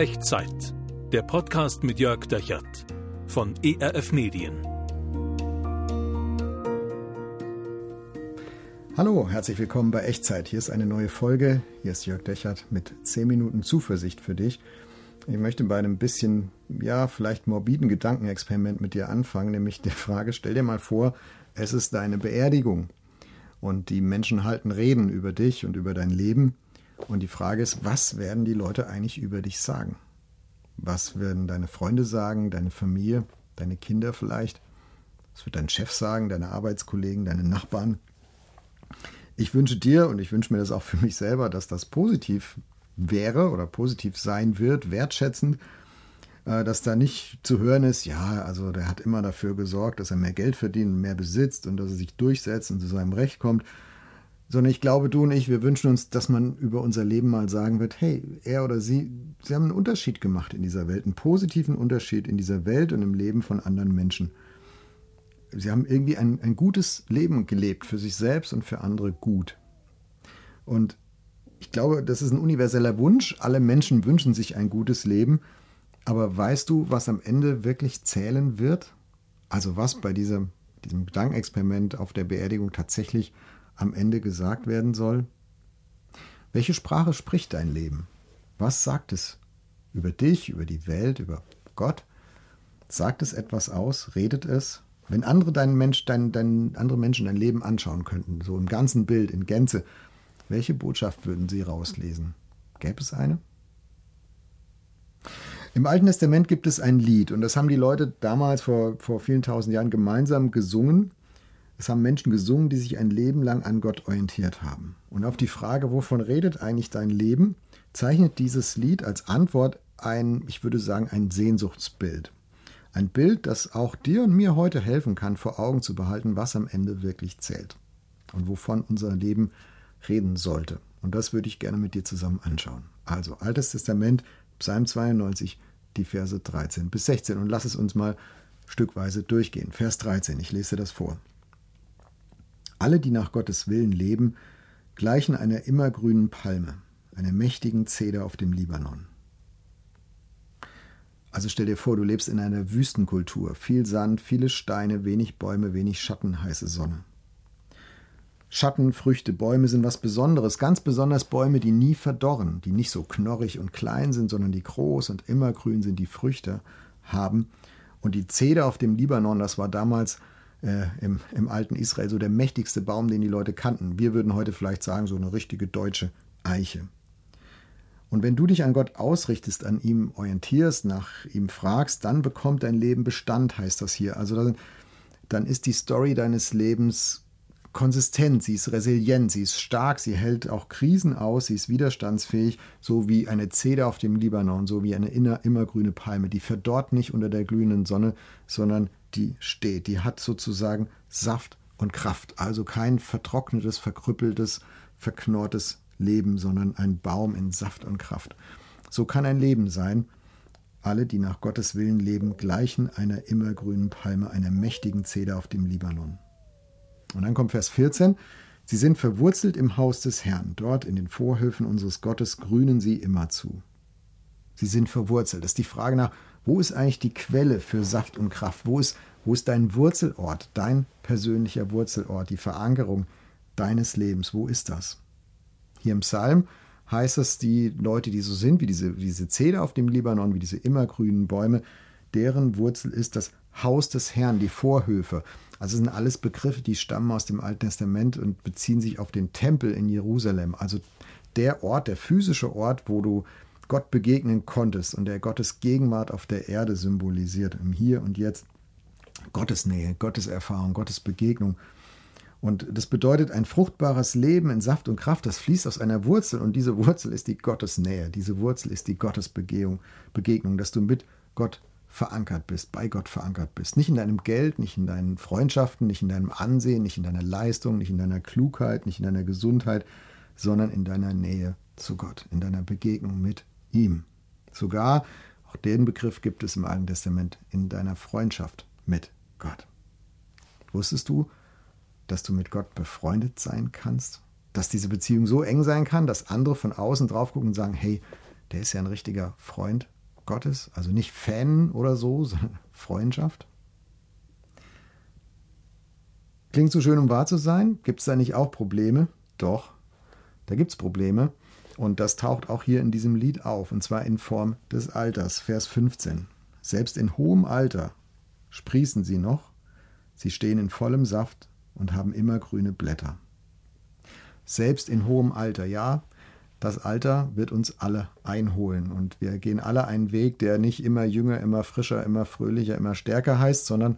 Echtzeit. Der Podcast mit Jörg Dechert von ERF Medien. Hallo, herzlich willkommen bei Echtzeit. Hier ist eine neue Folge. Hier ist Jörg Dechert mit 10 Minuten Zuversicht für dich. Ich möchte bei einem bisschen, ja, vielleicht morbiden Gedankenexperiment mit dir anfangen, nämlich der Frage, stell dir mal vor, es ist deine Beerdigung und die Menschen halten Reden über dich und über dein Leben. Und die Frage ist, was werden die Leute eigentlich über dich sagen? Was werden deine Freunde sagen, deine Familie, deine Kinder vielleicht? Was wird dein Chef sagen, deine Arbeitskollegen, deine Nachbarn? Ich wünsche dir und ich wünsche mir das auch für mich selber, dass das positiv wäre oder positiv sein wird, wertschätzend, äh, dass da nicht zu hören ist, ja, also der hat immer dafür gesorgt, dass er mehr Geld verdient, mehr besitzt und dass er sich durchsetzt und zu seinem Recht kommt, sondern ich glaube, du und ich, wir wünschen uns, dass man über unser Leben mal sagen wird, hey, er oder sie, sie haben einen Unterschied gemacht in dieser Welt, einen positiven Unterschied in dieser Welt und im Leben von anderen Menschen. Sie haben irgendwie ein, ein gutes Leben gelebt, für sich selbst und für andere gut. Und ich glaube, das ist ein universeller Wunsch. Alle Menschen wünschen sich ein gutes Leben. Aber weißt du, was am Ende wirklich zählen wird? Also was bei dieser, diesem Gedankenexperiment auf der Beerdigung tatsächlich am Ende gesagt werden soll? Welche Sprache spricht dein Leben? Was sagt es über dich, über die Welt, über Gott? Sagt es etwas aus? Redet es? Wenn andere, dein Mensch, dein, dein, andere Menschen dein Leben anschauen könnten, so im ganzen Bild, in Gänze, welche Botschaft würden sie rauslesen? Gäbe es eine? Im Alten Testament gibt es ein Lied und das haben die Leute damals vor, vor vielen tausend Jahren gemeinsam gesungen. Es haben Menschen gesungen, die sich ein Leben lang an Gott orientiert haben. Und auf die Frage, wovon redet eigentlich dein Leben, zeichnet dieses Lied als Antwort ein, ich würde sagen, ein Sehnsuchtsbild. Ein Bild, das auch dir und mir heute helfen kann, vor Augen zu behalten, was am Ende wirklich zählt und wovon unser Leben reden sollte. Und das würde ich gerne mit dir zusammen anschauen. Also Altes Testament, Psalm 92, die Verse 13 bis 16. Und lass es uns mal stückweise durchgehen. Vers 13, ich lese das vor. Alle, die nach Gottes Willen leben, gleichen einer immergrünen Palme, einer mächtigen Zeder auf dem Libanon. Also stell dir vor, du lebst in einer Wüstenkultur. Viel Sand, viele Steine, wenig Bäume, wenig Schatten, heiße Sonne. Schatten, Früchte, Bäume sind was Besonderes, ganz besonders Bäume, die nie verdorren, die nicht so knorrig und klein sind, sondern die groß und immergrün sind, die Früchte haben. Und die Zeder auf dem Libanon, das war damals äh, im, im alten Israel so der mächtigste Baum, den die Leute kannten. Wir würden heute vielleicht sagen, so eine richtige deutsche Eiche. Und wenn du dich an Gott ausrichtest, an ihm orientierst, nach ihm fragst, dann bekommt dein Leben Bestand, heißt das hier. Also dann, ist die Story deines Lebens konsistent, sie ist resilient, sie ist stark, sie hält auch Krisen aus, sie ist widerstandsfähig, so wie eine Zeder auf dem Libanon, so wie eine immergrüne Palme. Die verdorrt nicht unter der glühenden Sonne, sondern die steht. Die hat sozusagen Saft und Kraft. Also kein vertrocknetes, verkrüppeltes, verknorrtes Leben, sondern ein Baum in Saft und Kraft. So kann ein Leben sein. Alle, die nach Gottes Willen leben, gleichen einer immergrünen Palme, einer mächtigen Zeder auf dem Libanon. Und dann kommt Vers 14. Sie sind verwurzelt im Haus des Herrn. Dort in den Vorhöfen unseres Gottes grünen sie immerzu. Sie sind verwurzelt. Das ist die Frage nach, wo ist eigentlich die Quelle für Saft und Kraft? Wo ist, wo ist dein Wurzelort, dein persönlicher Wurzelort, die Verankerung deines Lebens? Wo ist das? Hier im Psalm heißt es, die Leute, die so sind, wie diese, diese Zeder auf dem Libanon, wie diese immergrünen Bäume, deren Wurzel ist das Haus des Herrn, die Vorhöfe. Also sind alles Begriffe, die stammen aus dem Alten Testament und beziehen sich auf den Tempel in Jerusalem. Also der Ort, der physische Ort, wo du Gott begegnen konntest und der Gottes Gegenwart auf der Erde symbolisiert, im Hier und Jetzt. Gottes Nähe, Gottes Erfahrung, Gottes Begegnung. Und das bedeutet ein fruchtbares Leben in Saft und Kraft, das fließt aus einer Wurzel und diese Wurzel ist die Gottesnähe, diese Wurzel ist die Gottesbegegnung, Begegnung, dass du mit Gott verankert bist, bei Gott verankert bist. Nicht in deinem Geld, nicht in deinen Freundschaften, nicht in deinem Ansehen, nicht in deiner Leistung, nicht in deiner Klugheit, nicht in deiner Gesundheit, sondern in deiner Nähe zu Gott, in deiner Begegnung mit ihm. Sogar, auch den Begriff gibt es im Alten Testament, in deiner Freundschaft mit Gott. Wusstest du, dass du mit Gott befreundet sein kannst? Dass diese Beziehung so eng sein kann, dass andere von außen drauf gucken und sagen, hey, der ist ja ein richtiger Freund Gottes, also nicht Fan oder so, sondern Freundschaft. Klingt so schön, um wahr zu sein. Gibt es da nicht auch Probleme? Doch, da gibt es Probleme. Und das taucht auch hier in diesem Lied auf, und zwar in Form des Alters, Vers 15. Selbst in hohem Alter sprießen sie noch, sie stehen in vollem Saft und haben immer grüne Blätter. Selbst in hohem Alter, ja, das Alter wird uns alle einholen und wir gehen alle einen Weg, der nicht immer jünger, immer frischer, immer fröhlicher, immer stärker heißt, sondern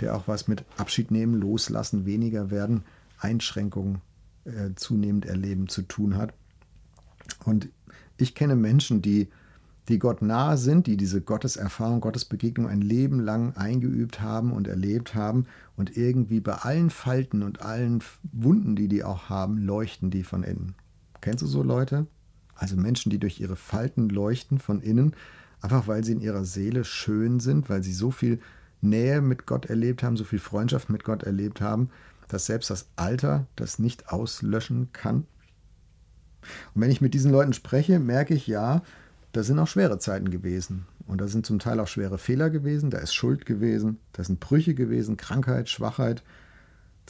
der auch was mit Abschied nehmen, loslassen, weniger werden, Einschränkungen äh, zunehmend erleben zu tun hat. Und ich kenne Menschen, die, die Gott nahe sind, die diese Gotteserfahrung, Gottesbegegnung ein Leben lang eingeübt haben und erlebt haben und irgendwie bei allen Falten und allen Wunden, die die auch haben, leuchten die von innen. Kennst du so Leute? Also Menschen, die durch ihre Falten leuchten von innen, einfach weil sie in ihrer Seele schön sind, weil sie so viel Nähe mit Gott erlebt haben, so viel Freundschaft mit Gott erlebt haben, dass selbst das Alter das nicht auslöschen kann. Und wenn ich mit diesen Leuten spreche, merke ich ja, da sind auch schwere Zeiten gewesen. Und da sind zum Teil auch schwere Fehler gewesen, da ist Schuld gewesen, da sind Brüche gewesen, Krankheit, Schwachheit,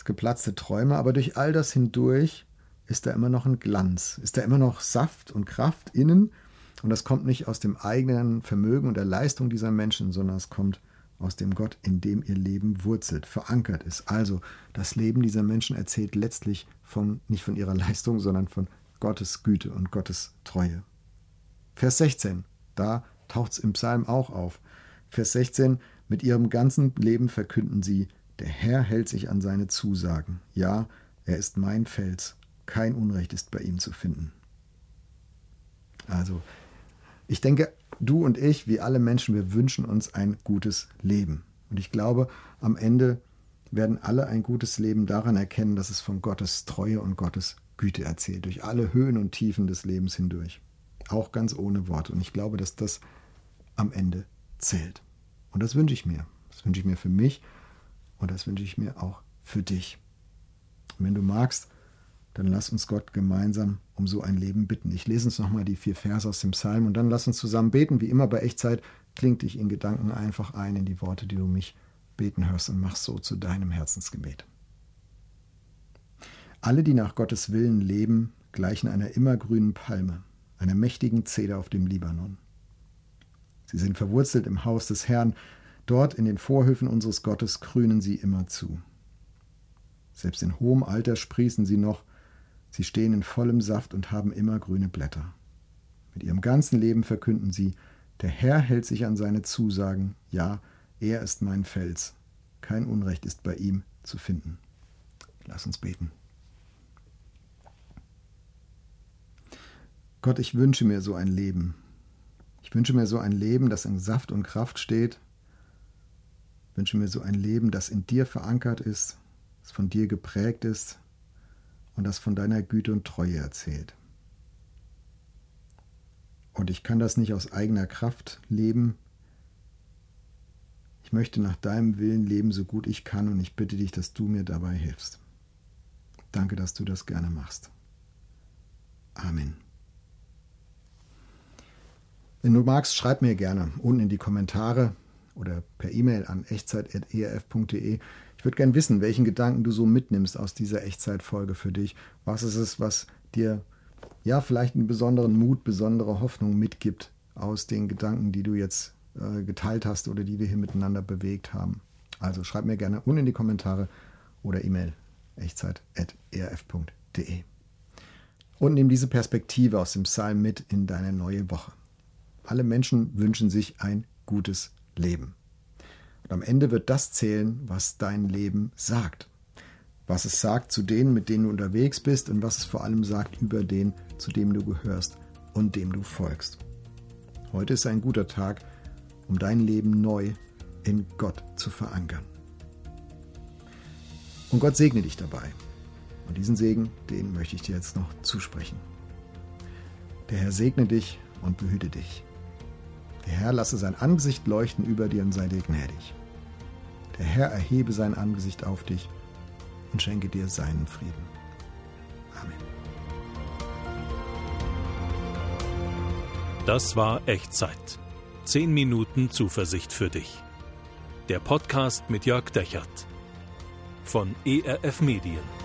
geplatzte Träume. Aber durch all das hindurch ist da immer noch ein Glanz, ist da immer noch Saft und Kraft innen. Und das kommt nicht aus dem eigenen Vermögen und der Leistung dieser Menschen, sondern es kommt aus dem Gott, in dem ihr Leben wurzelt, verankert ist. Also das Leben dieser Menschen erzählt letztlich von, nicht von ihrer Leistung, sondern von Gottes Güte und Gottes Treue. Vers 16, da taucht es im Psalm auch auf. Vers 16, mit ihrem ganzen Leben verkünden sie, der Herr hält sich an seine Zusagen. Ja, er ist mein Fels, kein Unrecht ist bei ihm zu finden. Also, ich denke, du und ich, wie alle Menschen, wir wünschen uns ein gutes Leben. Und ich glaube, am Ende werden alle ein gutes Leben daran erkennen, dass es von Gottes Treue und Gottes Güte erzählt, durch alle Höhen und Tiefen des Lebens hindurch. Auch ganz ohne Worte. Und ich glaube, dass das am Ende zählt. Und das wünsche ich mir. Das wünsche ich mir für mich und das wünsche ich mir auch für dich. Und wenn du magst, dann lass uns Gott gemeinsam um so ein Leben bitten. Ich lese uns nochmal die vier Verse aus dem Psalm und dann lass uns zusammen beten. Wie immer bei Echtzeit klingt dich in Gedanken einfach ein in die Worte, die du mich beten hörst und mach so zu deinem Herzensgebet. Alle, die nach Gottes Willen leben, gleichen einer immergrünen Palme, einer mächtigen Zeder auf dem Libanon. Sie sind verwurzelt im Haus des Herrn, dort in den Vorhöfen unseres Gottes grünen sie immer zu. Selbst in hohem Alter sprießen sie noch, Sie stehen in vollem Saft und haben immer grüne Blätter. Mit ihrem ganzen Leben verkünden sie, der Herr hält sich an seine Zusagen, ja, er ist mein Fels, kein Unrecht ist bei ihm zu finden. Lass uns beten. Gott, ich wünsche mir so ein Leben. Ich wünsche mir so ein Leben, das in Saft und Kraft steht. Ich wünsche mir so ein Leben, das in dir verankert ist, das von dir geprägt ist, und das von deiner Güte und Treue erzählt. Und ich kann das nicht aus eigener Kraft leben. Ich möchte nach deinem Willen leben, so gut ich kann, und ich bitte dich, dass du mir dabei hilfst. Danke, dass du das gerne machst. Amen. Wenn du magst, schreib mir gerne unten in die Kommentare oder per E-Mail an echtzeit.erf.de, ich würde gerne wissen, welchen Gedanken du so mitnimmst aus dieser Echtzeitfolge für dich. Was ist es, was dir ja vielleicht einen besonderen Mut, besondere Hoffnung mitgibt aus den Gedanken, die du jetzt äh, geteilt hast oder die wir hier miteinander bewegt haben. Also schreib mir gerne unten in die Kommentare oder E-Mail echtzeit.erf.de. Und nimm diese Perspektive aus dem Psalm mit in deine neue Woche. Alle Menschen wünschen sich ein gutes Leben. Und am Ende wird das zählen, was dein Leben sagt. Was es sagt zu denen, mit denen du unterwegs bist und was es vor allem sagt über den, zu dem du gehörst und dem du folgst. Heute ist ein guter Tag, um dein Leben neu in Gott zu verankern. Und Gott segne dich dabei. Und diesen Segen, den möchte ich dir jetzt noch zusprechen. Der Herr segne dich und behüte dich. Der Herr lasse sein Angesicht leuchten über dir und sei dir gnädig. Der Herr erhebe sein Angesicht auf dich und schenke dir seinen Frieden. Amen. Das war Echtzeit. 10 Minuten Zuversicht für dich. Der Podcast mit Jörg Dechert von ERF Medien.